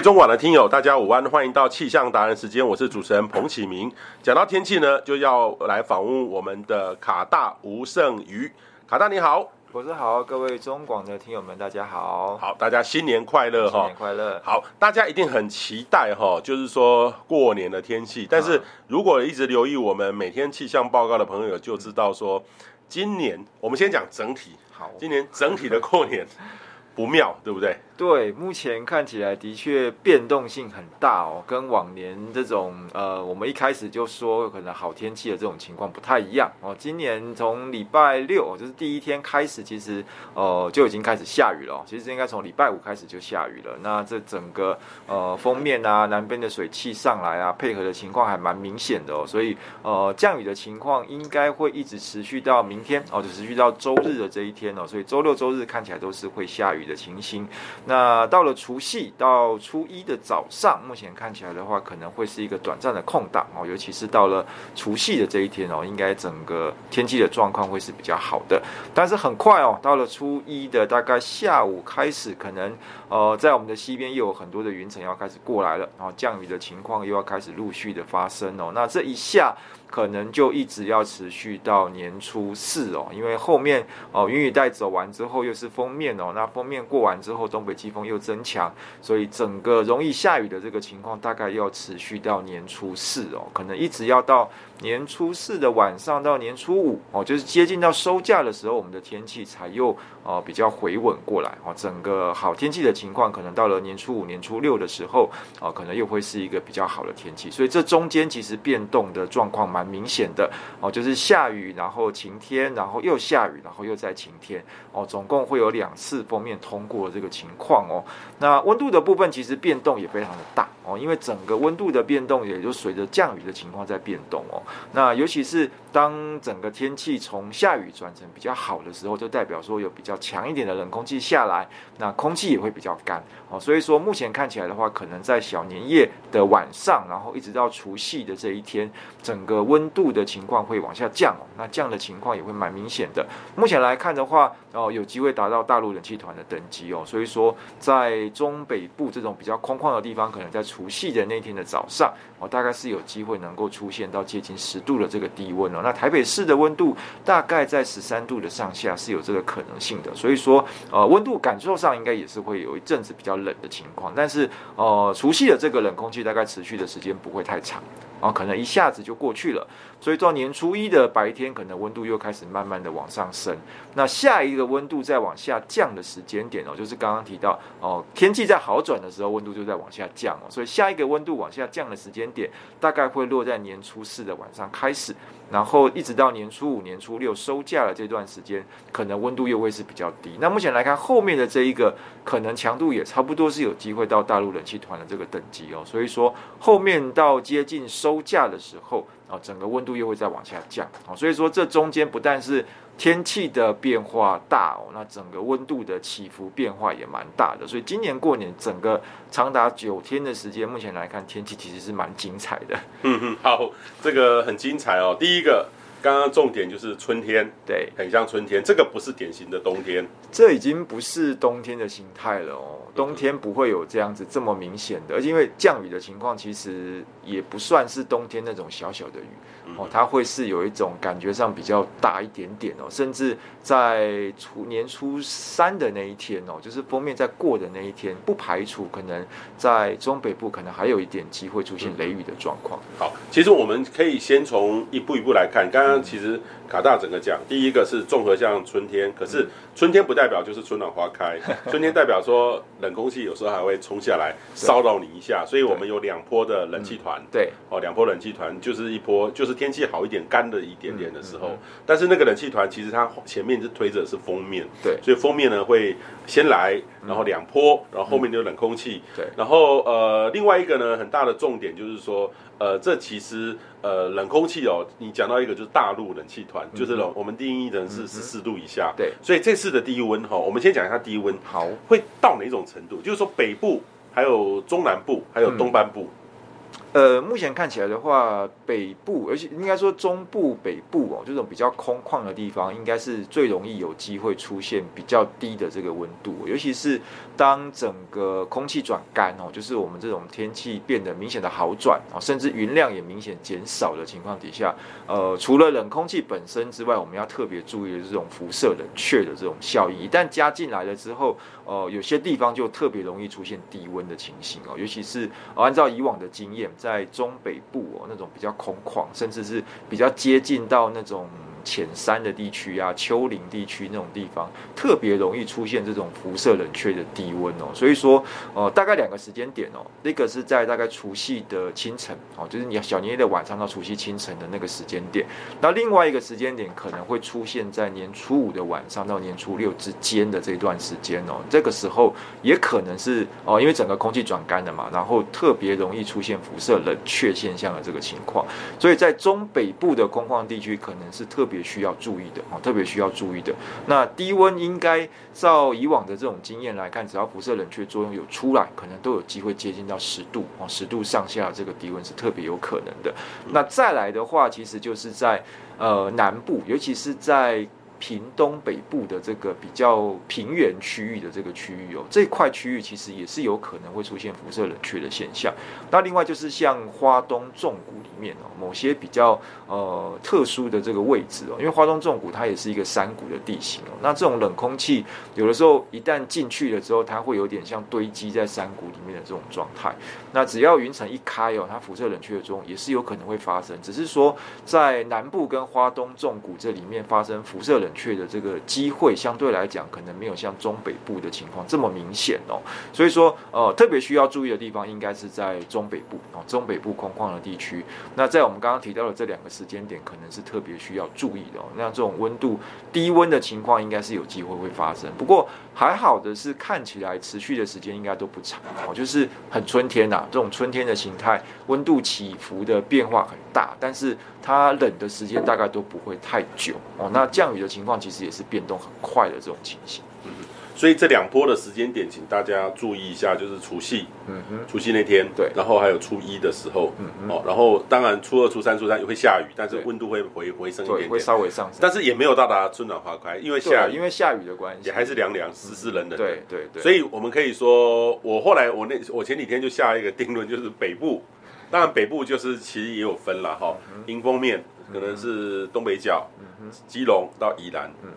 位中广的听友，大家午安，欢迎到气象达人时间，我是主持人彭启明。讲到天气呢，就要来访问我们的卡大吴胜瑜。卡大你好，我是好，各位中广的听友们，大家好，好，大家新年快乐哈，新年快乐。好，大家一定很期待哈，就是说过年的天气。但是如果一直留意我们每天气象报告的朋友，就知道说，今年我们先讲整体，好，今年整体的过年不妙，对不对？对，目前看起来的确变动性很大哦，跟往年这种呃，我们一开始就说可能好天气的这种情况不太一样哦。今年从礼拜六就是第一天开始，其实呃就已经开始下雨了。其实应该从礼拜五开始就下雨了。那这整个呃锋面啊，南边的水汽上来啊，配合的情况还蛮明显的哦。所以呃降雨的情况应该会一直持续到明天哦，就持续到周日的这一天哦。所以周六周日看起来都是会下雨的情形。那到了除夕到初一的早上，目前看起来的话，可能会是一个短暂的空档哦，尤其是到了除夕的这一天哦，应该整个天气的状况会是比较好的。但是很快哦，到了初一的大概下午开始，可能呃，在我们的西边又有很多的云层要开始过来了，然后降雨的情况又要开始陆续的发生哦。那这一下。可能就一直要持续到年初四哦，因为后面哦云雨带走完之后又是封面哦，那封面过完之后东北季风又增强，所以整个容易下雨的这个情况大概要持续到年初四哦，可能一直要到年初四的晚上到年初五哦，就是接近到收假的时候，我们的天气才又哦比较回稳过来哦，整个好天气的情况可能到了年初五、年初六的时候哦，可能又会是一个比较好的天气，所以这中间其实变动的状况蛮。明显的哦，就是下雨，然后晴天，然后又下雨，然后又在晴天哦，总共会有两次锋面通过这个情况哦。那温度的部分其实变动也非常的大哦，因为整个温度的变动也就随着降雨的情况在变动哦。那尤其是当整个天气从下雨转成比较好的时候，就代表说有比较强一点的冷空气下来，那空气也会比较干。哦。所以说目前看起来的话，可能在小年夜的晚上，然后一直到除夕的这一天，整个温度的情况会往下降哦，那降的情况也会蛮明显的。目前来看的话，哦，有机会达到大陆冷气团的等级哦，所以说在中北部这种比较空旷的地方，可能在除夕的那天的早上，哦，大概是有机会能够出现到接近十度的这个低温哦。那台北市的温度大概在十三度的上下是有这个可能性的，所以说呃，温度感受上应该也是会有一阵子比较冷的情况，但是呃，除夕的这个冷空气大概持续的时间不会太长。啊，可能一下子就过去了，所以到年初一的白天，可能温度又开始慢慢的往上升。那下一个温度再往下降的时间点哦，就是刚刚提到哦，天气在好转的时候，温度就在往下降哦。所以下一个温度往下降的时间点，大概会落在年初四的晚上开始，然后一直到年初五、年初六收假的这段时间，可能温度又会是比较低。那目前来看，后面的这一个可能强度也差不多是有机会到大陆冷气团的这个等级哦。所以说后面到接近收。收假的时候啊，整个温度又会再往下降啊，所以说这中间不但是天气的变化大哦，那整个温度的起伏变化也蛮大的，所以今年过年整个长达九天的时间，目前来看天气其实是蛮精彩的。嗯嗯，好，这个很精彩哦。第一个，刚刚重点就是春天，对，很像春天，这个不是典型的冬天，这已经不是冬天的形态了哦。冬天不会有这样子这么明显的，而且因为降雨的情况其实也不算是冬天那种小小的雨哦，它会是有一种感觉上比较大一点点哦，甚至在初年初三的那一天哦，就是封面在过的那一天，不排除可能在中北部可能还有一点机会出现雷雨的状况。好，其实我们可以先从一步一步来看，刚刚其实卡大整个讲，第一个是综合像春天，可是春天不代表就是春暖花开，春天代表说。冷空气有时候还会冲下来骚扰你一下，所以我们有两波的冷气团。对，哦，两波冷气团就是一波，就是天气好一点、干的一点点的时候。但是那个冷气团其实它前面是推着是封面，对，所以封面呢会先来，然后两波，然后后面就冷空气。对，然后呃，另外一个呢很大的重点就是说，呃，这其实呃冷空气哦，你讲到一个就是大陆冷气团，就是冷，我们定义的是十四度以下。对，所以这次的低温哈，我们先讲一下低温，好，会到哪种程度？就是说北部，还有中南部，还有东半部。呃，目前看起来的话，北部，而且应该说中部、北部哦，这种比较空旷的地方，应该是最容易有机会出现比较低的这个温度，尤其是当整个空气转干哦，就是我们这种天气变得明显的好转啊，甚至云量也明显减少的情况底下，呃，除了冷空气本身之外，我们要特别注意的这种辐射冷却的这种效应，一旦加进来了之后，呃，有些地方就特别容易出现低温的情形哦，尤其是按照以往的经验。在中北部哦，那种比较空旷，甚至是比较接近到那种。浅山的地区啊，丘陵地区那种地方，特别容易出现这种辐射冷却的低温哦。所以说，呃，大概两个时间点哦，那个是在大概除夕的清晨哦，就是你小年夜的晚上到除夕清晨的那个时间点。那另外一个时间点可能会出现在年初五的晚上到年初六之间的这段时间哦。这个时候也可能是哦，因为整个空气转干了嘛，然后特别容易出现辐射冷却现象的这个情况。所以在中北部的空旷地区，可能是特别特别需要注意的啊，特别需要注意的。那低温应该照以往的这种经验来看，只要辐射冷却作用有出来，可能都有机会接近到十度啊，十度上下这个低温是特别有可能的。那再来的话，其实就是在呃南部，尤其是在。屏东北部的这个比较平原区域的这个区域哦，这块区域其实也是有可能会出现辐射冷却的现象。那另外就是像花东纵谷里面哦，某些比较呃特殊的这个位置哦，因为花东纵谷它也是一个山谷的地形哦，那这种冷空气有的时候一旦进去了之后，它会有点像堆积在山谷里面的这种状态。那只要云层一开哦，它辐射冷却的作用也是有可能会发生，只是说在南部跟花东纵谷这里面发生辐射冷。确的这个机会相对来讲，可能没有像中北部的情况这么明显哦。所以说，呃，特别需要注意的地方，应该是在中北部哦，中北部空旷的地区。那在我们刚刚提到的这两个时间点，可能是特别需要注意的哦。那这种温度低温的情况，应该是有机会会发生。不过还好的是，看起来持续的时间应该都不长哦，就是很春天呐，这种春天的形态，温度起伏的变化很大，但是它冷的时间大概都不会太久哦。那降雨的情况。其实也是变动很快的这种情形，嗯，所以这两波的时间点，请大家注意一下，就是除夕，嗯哼，除夕那天，对，然后还有初一的时候，嗯哦，然后当然初二、初三、初三也会下雨，但是温度会回回升一点点，会稍微上升，但是也没有到达春暖花开，因为下雨，因为下雨的关系，也还是凉凉、湿湿冷冷的，对对对，所以我们可以说，我后来我那我前几天就下一个定论，就是北部，当然北部就是其实也有分了哈，迎风面可能是东北角。基隆到宜兰，嗯，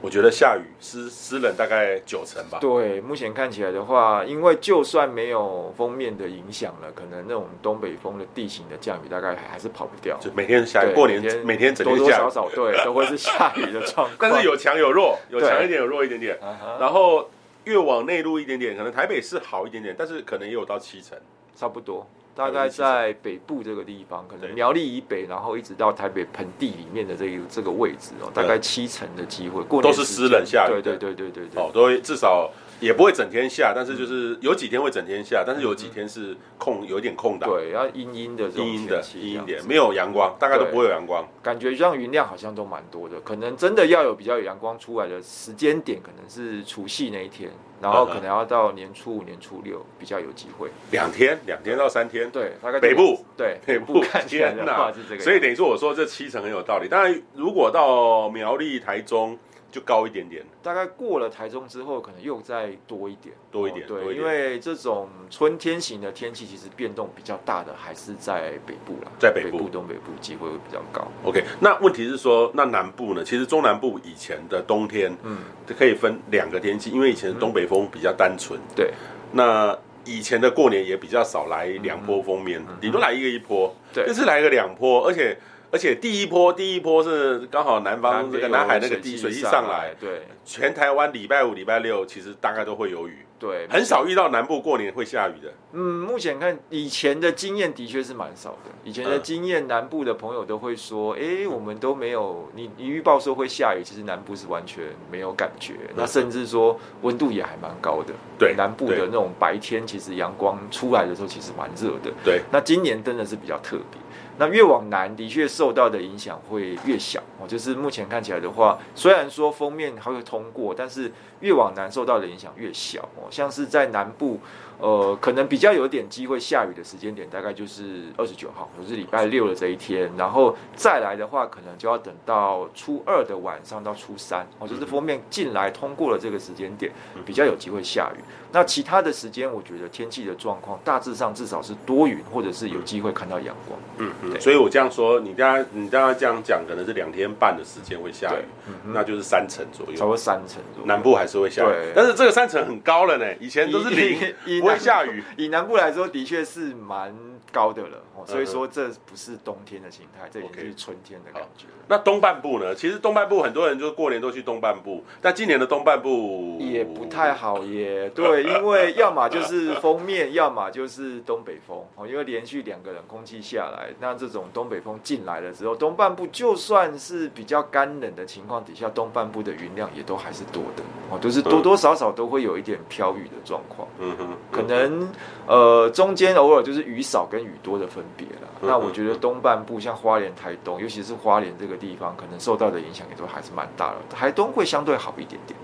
我觉得下雨湿湿冷大概九成吧。对，目前看起来的话，因为就算没有封面的影响了，可能那种东北风的地形的降雨大概还是跑不掉。就每天下雨，过年每天，每天整天下雨，多多少少对都会是下雨的状况。但是有强有弱，有强一点，有弱一点点。然后越往内陆一点点，可能台北是好一点点，但是可能也有到七成，差不多。大概在北部这个地方，可能苗栗以北，然后一直到台北盆地里面的这个这个位置哦，大概七成的机会，过都是湿冷下雨，对对对对对对，哦，都会至少也不会整天下，但是就是有几天会整天下，但是有几天是空，有点空档，对，要阴阴的这种阴阴的阴阴点，没有阳光，大概都不会有阳光，感觉像云量好像都蛮多的，可能真的要有比较有阳光出来的时间点，可能是除夕那一天。然后可能要到年初五、年初六比较有机会，两天，两天到三天，对，大概北部，对，北部看起来的话是这个，所以等于说我说这七成很有道理。当然，如果到苗栗、台中。就高一点点，大概过了台中之后，可能又再多一点，多一点。对，因为这种春天型的天气，其实变动比较大的还是在北部啦，在北部、东北部机会会比较高。OK，那问题是说，那南部呢？其实中南部以前的冬天，嗯，就可以分两个天气，因为以前的东北风比较单纯。对，那以前的过年也比较少来两波锋面，顶多来一个一波，对，这次来个两波，而且。而且第一波，第一波是刚好南方这个南海那个低水气上来，对，全台湾礼拜五、礼拜六其实大概都会有雨，对，很少遇到南部过年会下雨的。嗯，目前看以前的经验的确是蛮少的。以前的经验，南部的朋友都会说，哎，我们都没有你你预报说会下雨，其实南部是完全没有感觉。那甚至说温度也还蛮高的。对，南部的那种白天，其实阳光出来的时候其实蛮热的。对，那今年真的是比较特别。那越往南，的确受到的影响会越小哦。就是目前看起来的话，虽然说封面还会通过，但是越往南受到的影响越小哦。像是在南部，呃，可能比较有点机会下雨的时间点，大概就是二十九号，就是礼拜六的这一天。然后再来的话，可能就要等到初二的晚上到初三，哦，就是封面进来通过了这个时间点，比较有机会下雨。那其他的时间，我觉得天气的状况大致上至少是多云，或者是有机会看到阳光。嗯嗯。所以我这样说，你刚刚你刚刚这样讲，可能是两天半的时间会下雨，嗯、那就是三成左右，超过三成左右。南部还是会下雨，但是这个三成很高了呢，以前都是零，不会下雨。以南部来说，的确是蛮高的了。所以说，这不是冬天的形态，这已经是春天的感觉。那东半部呢？其实东半部很多人就过年都去东半部，但今年的东半部也不太好耶。对，因为要么就是 封面，要么就是东北风哦。因为连续两个冷空气下来，那这种东北风进来了之后，东半部就算是比较干冷的情况底下，东半部的云量也都还是多的哦，都是多多少少都会有一点飘雨的状况。嗯哼，可能呃中间偶尔就是雨少跟雨多的分别了。那我觉得东半部像花莲、台东，尤其是花莲这个地方，可能受到的影响也都还是蛮大的。台东会相对好一点点。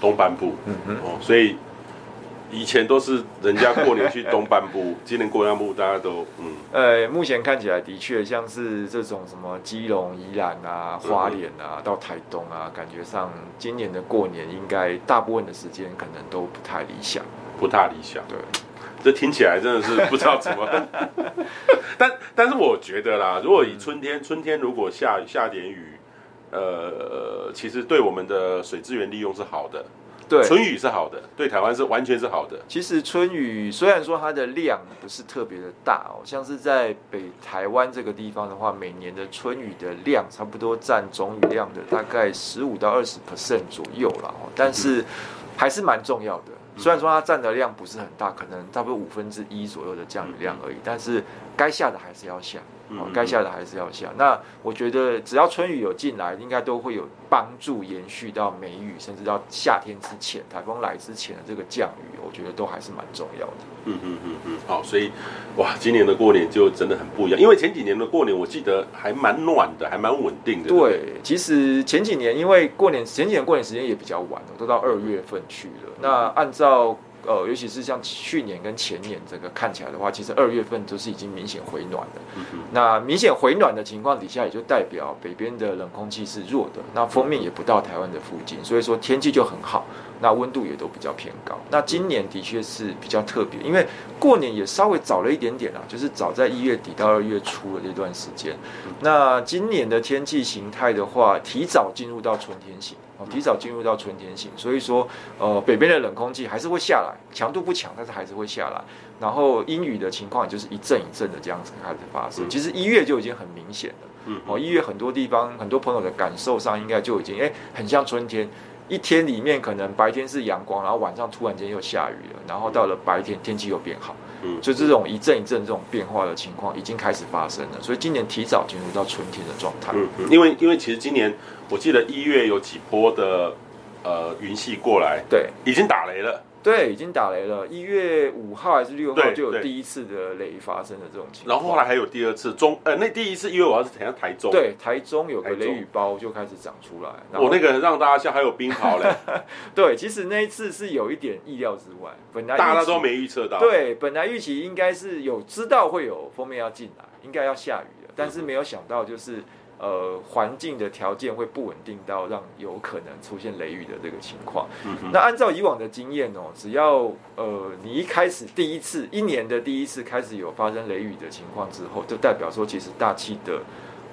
东半部，嗯嗯哦，所以以前都是人家过年去东半部，今年过年部大家都嗯。呃，目前看起来的确像是这种什么基隆、宜兰啊、花莲啊，到台东啊，感觉上今年的过年应该大部分的时间可能都不太理想。不太理想，对。这听起来真的是不知道怎么，但但是我觉得啦，如果以春天，春天如果下下点雨，呃，其实对我们的水资源利用是好的，对，春雨是好的，对台湾是完全是好的。其实春雨虽然说它的量不是特别的大哦，像是在北台湾这个地方的话，每年的春雨的量差不多占总雨量的大概十五到二十 percent 左右了哦，但是还是蛮重要的。虽然说它占的量不是很大，可能差不多五分之一左右的降雨量而已，但是该下的还是要下。哦，该下的还是要下。那我觉得只要春雨有进来，应该都会有帮助，延续到梅雨，甚至到夏天之前，台风来之前的这个降雨，我觉得都还是蛮重要的。嗯嗯嗯嗯。好，所以哇，今年的过年就真的很不一样，因为前几年的过年我记得还蛮暖的，还蛮稳定的。对，其实前几年因为过年前几年过年时间也比较晚，都到二月份去了。那按照呃，尤其是像去年跟前年这个看起来的话，其实二月份都是已经明显回暖了。嗯、那明显回暖的情况底下，也就代表北边的冷空气是弱的，那封面也不到台湾的附近，所以说天气就很好，那温度也都比较偏高。那今年的确是比较特别，因为过年也稍微早了一点点啊，就是早在一月底到二月初的这段时间。那今年的天气形态的话，提早进入到春天型。哦，提早进入到春天型，所以说，呃，北边的冷空气还是会下来，强度不强，但是还是会下来。然后阴雨的情况也就是一阵一阵的这样子开始发生。其实一月就已经很明显了。嗯。哦，一月很多地方很多朋友的感受上应该就已经，哎，很像春天，一天里面可能白天是阳光，然后晚上突然间又下雨了，然后到了白天天气又变好。嗯。就这种一阵一阵这种变化的情况已经开始发生了，所以今年提早进入到春天的状态。嗯嗯。因为因为其实今年。我记得一月有几波的呃云系过来，对，已经打雷了，对，已经打雷了。一月五号还是六号就有第一次的雷发生的这种情况，然后后来还有第二次中，呃，那第一次一月五号是好像台中，对，台中有个雷雨包就开始长出来。我那个让大家笑，还有冰雹嘞。对，其实那一次是有一点意料之外，本来大家都没预测到，对，本来预期应该是有知道会有封面要进来，应该要下雨的，但是没有想到就是。呃，环境的条件会不稳定到让有可能出现雷雨的这个情况。嗯、那按照以往的经验哦，只要呃你一开始第一次一年的第一次开始有发生雷雨的情况之后，就代表说其实大气的。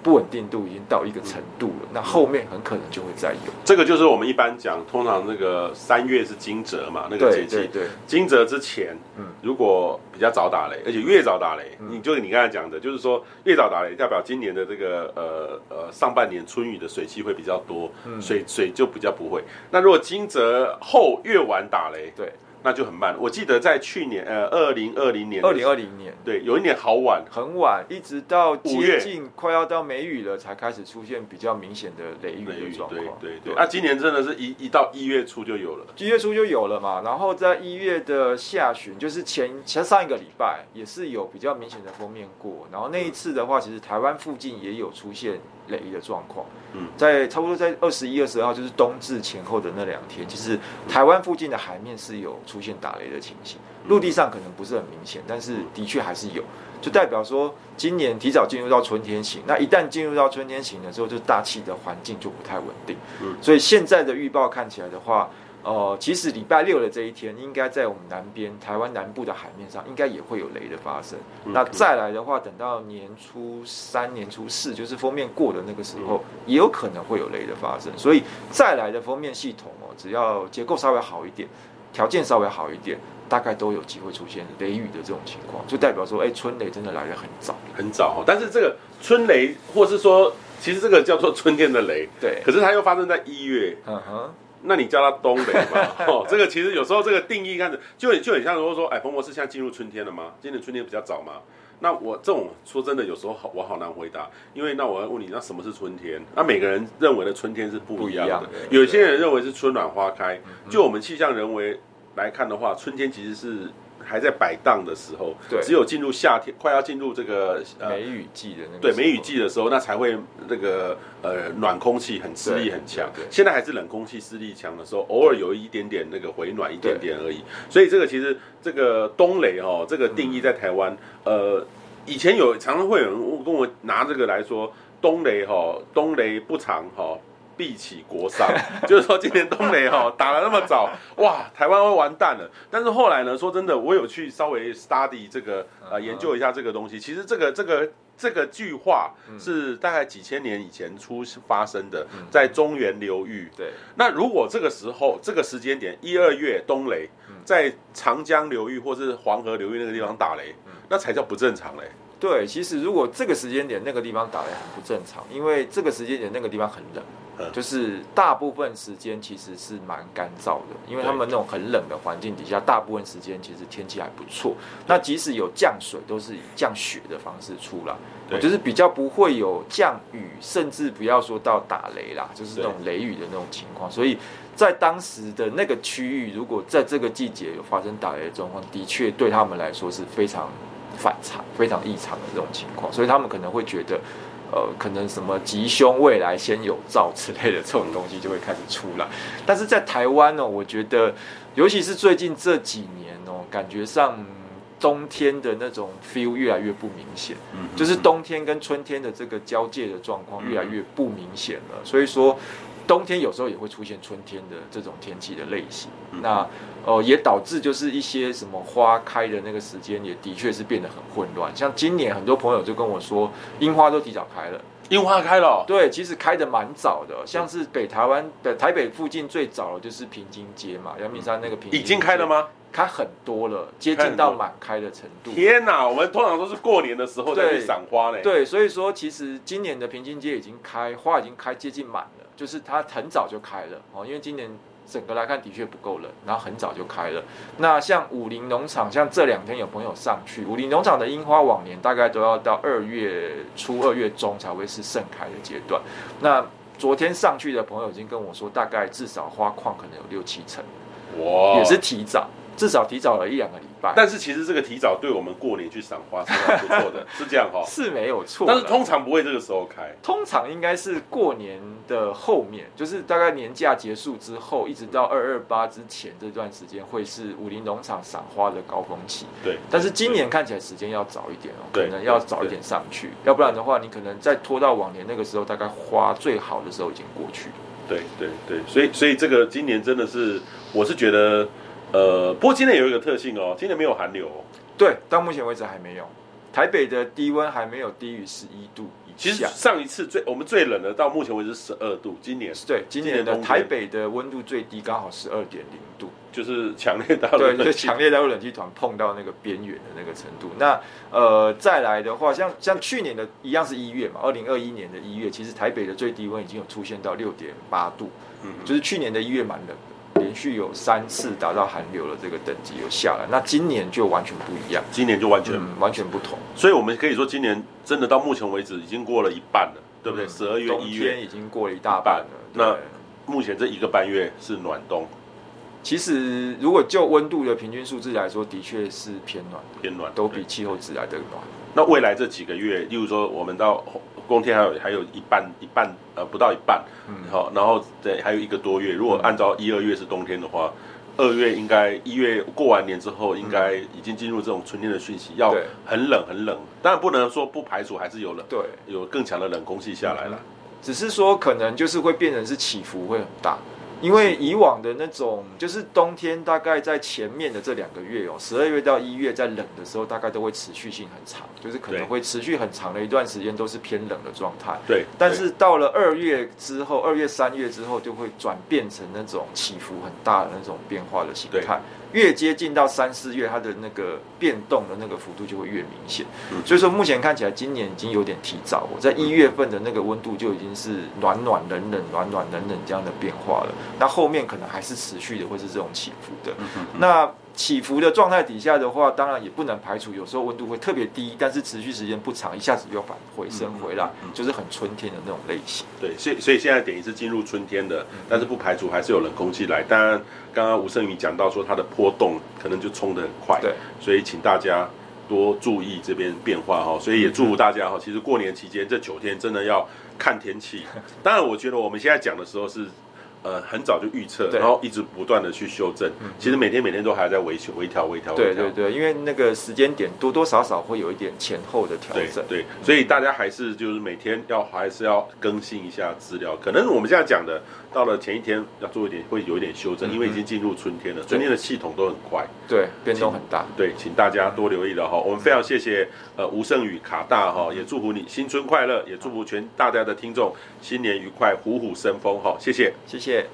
不稳定度已经到一个程度了，那后面很可能就会再有。这个就是我们一般讲，通常那个三月是惊蛰嘛，那个节气。对，惊蛰之前，嗯，如果比较早打雷，而且越早打雷，你就是你刚才讲的，就是说越早打雷，代表今年的这个呃呃上半年春雨的水汽会比较多，水水就比较不会。那如果惊蛰后越晚打雷，对。那就很慢。我记得在去年，呃，二零二零年，二零二零年，对，有一年好晚，很晚，一直到接近快要到梅雨了，才开始出现比较明显的雷雨的状况。对对对。那今年真的是一一到一月初就有了，一月初就有了嘛。然后在一月的下旬，就是前前上一个礼拜，也是有比较明显的封面过。然后那一次的话，其实台湾附近也有出现雷的状况。嗯，在差不多在二十一、二十二号，就是冬至前后的那两天，其实台湾附近的海面是有出现打雷的情形，陆地上可能不是很明显，但是的确还是有，就代表说今年提早进入到春天型。那一旦进入到春天型的时候，就大气的环境就不太稳定。嗯，所以现在的预报看起来的话。呃，其实礼拜六的这一天，应该在我们南边台湾南部的海面上，应该也会有雷的发生。嗯、那再来的话，等到年初三、年初四，就是封面过的那个时候，嗯、也有可能会有雷的发生。所以再来的封面系统哦，只要结构稍微好一点，条件稍微好一点，大概都有机会出现雷雨的这种情况，就代表说，哎，春雷真的来得很早，很早。但是这个春雷，或是说，其实这个叫做春天的雷，对。可是它又发生在一月，嗯哼。那你叫它冬雷嘛？哦，这个其实有时候这个定义看着就很就很像，如果说哎，彭博士现在进入春天了吗？今年春天比较早嘛？那我这种说真的，有时候好我好难回答，因为那我要问你，那什么是春天？那每个人认为的春天是不一样的。样的有些人认为是春暖花开，就我们气象人为来看的话，春天其实是。还在摆荡的时候，对，只有进入夏天，快要进入这个梅雨季的那个，对，梅雨季的时候，那才会那个呃暖空气很势力很强。现在还是冷空气势力强的时候，偶尔有一点点那个回暖一点点而已。所以这个其实这个冬雷哦，这个定义在台湾，呃，以前有常常会有人跟我拿这个来说，冬雷哈，冬雷不长哈。毕起国殤，就是说今年冬雷哈打了那么早，哇，台湾会完蛋了。但是后来呢，说真的，我有去稍微 study 这个呃研究一下这个东西。其实这个这个这个句话是大概几千年以前出发生的，在中原流域。对。那如果这个时候这个时间点一二月冬雷，在长江流域或是黄河流域那个地方打雷，那才叫不正常嘞。对，其实如果这个时间点那个地方打雷很不正常，因为这个时间点那个地方很冷。就是大部分时间其实是蛮干燥的，因为他们那种很冷的环境底下，大部分时间其实天气还不错。那即使有降水，都是以降雪的方式出来，对，就是比较不会有降雨，甚至不要说到打雷啦，就是那种雷雨的那种情况。所以在当时的那个区域，如果在这个季节有发生打雷的状况，的确对他们来说是非常反常、非常异常的这种情况，所以他们可能会觉得。呃，可能什么吉凶未来先有兆之类的这种东西就会开始出来，但是在台湾呢，我觉得，尤其是最近这几年哦，感觉上冬天的那种 feel 越来越不明显，就是冬天跟春天的这个交界的状况越来越不明显了，所以说。冬天有时候也会出现春天的这种天气的类型，那呃也导致就是一些什么花开的那个时间也的确是变得很混乱。像今年很多朋友就跟我说，樱花都提早开了，樱花开了，对，其实开的蛮早的。像是北台湾的台北附近最早的就是平津街嘛，阳明山那个平街已经开了吗？开很多了，接近到满开的程度。天哪，我们通常都是过年的时候再去赏花嘞。对，所以说其实今年的平津街已经开花已经开接近满了。就是它很早就开了哦，因为今年整个来看的确不够冷，然后很早就开了。那像武林农场，像这两天有朋友上去，武林农场的樱花往年大概都要到二月初、二月中才会是盛开的阶段。那昨天上去的朋友已经跟我说，大概至少花况可能有六七成，哇，也是提早。至少提早了一两个礼拜，但是其实这个提早对我们过年去赏花是很不错的，是这样哈、哦，是没有错。但是通常不会这个时候开，通常应该是过年的后面，就是大概年假结束之后，一直到二二八之前这段时间，会是武林农场赏花的高峰期。对，但是今年看起来时间要早一点哦，可能要早一点上去，要不然的话，你可能再拖到往年那个时候，大概花最好的时候已经过去。对对对，所以所以这个今年真的是，我是觉得。呃，不过今年有一个特性哦，今年没有寒流哦。对，到目前为止还没有。台北的低温还没有低于十一度以下。其实上一次最我们最冷的到目前为止十二度，今年对，今年的台北的温度最低刚好十二点零度，就是强烈大陆对，就是强烈大陆冷气团碰到那个边缘的那个程度。那呃，再来的话，像像去年的一样是一月嘛，二零二一年的一月，其实台北的最低温已经有出现到六点八度，嗯，就是去年的一月蛮冷的。连续有三次达到寒流的这个等级有下来，那今年就完全不一样，今年就完全、嗯、完全不同，所以我们可以说今年真的到目前为止已经过了一半了，对不对？十二、嗯、月、一月已经过了一大半了。那目前这一个半月是暖冬，其实如果就温度的平均数字来说，的确是偏暖，偏暖，都比气候值来的暖。那未来这几个月，例如说我们到冬天还有还有一半一半呃不到一半，好、嗯，然后对还有一个多月，如果按照一二月是冬天的话。二月应该一月过完年之后，应该已经进入这种春天的讯息，要很冷很冷。当然不能说不排除还是有冷，对，有更强的冷空气下来了。只是说可能就是会变成是起伏会很大。因为以往的那种，就是冬天大概在前面的这两个月哦，十二月到一月在冷的时候，大概都会持续性很长，就是可能会持续很长的一段时间都是偏冷的状态。对。但是到了二月之后，二月、三月之后，就会转变成那种起伏很大的那种变化的形态。越接近到三四月，它的那个变动的那个幅度就会越明显。所以说，目前看起来今年已经有点提早。我在一月份的那个温度就已经是暖暖冷冷暖暖冷冷这样的变化了。那后面可能还是持续的，会是这种起伏的。那起伏的状态底下的话，当然也不能排除有时候温度会特别低，但是持续时间不长，一下子又返回升回来，就是很春天的那种类型。对，所以所以现在等于是进入春天的，但是不排除还是有冷空气来。当然，刚刚吴胜宇讲到说它的波动可能就冲得很快，对，所以请大家多注意这边变化哈。所以也祝福大家哈，其实过年期间这九天真的要看天气。当然，我觉得我们现在讲的时候是。呃，很早就预测，然后一直不断的去修正。其实每天每天都还在维修、微调、微调。对对对，因为那个时间点多多少少会有一点前后的调整。对，所以大家还是就是每天要还是要更新一下资料。可能我们现在讲的，到了前一天要做一点，会有一点修正，因为已经进入春天了。春天的系统都很快，对，变动很大。对，请大家多留意了哈。我们非常谢谢呃吴胜宇卡大哈，也祝福你新春快乐，也祝福全大家的听众新年愉快，虎虎生风哈。谢谢，谢谢。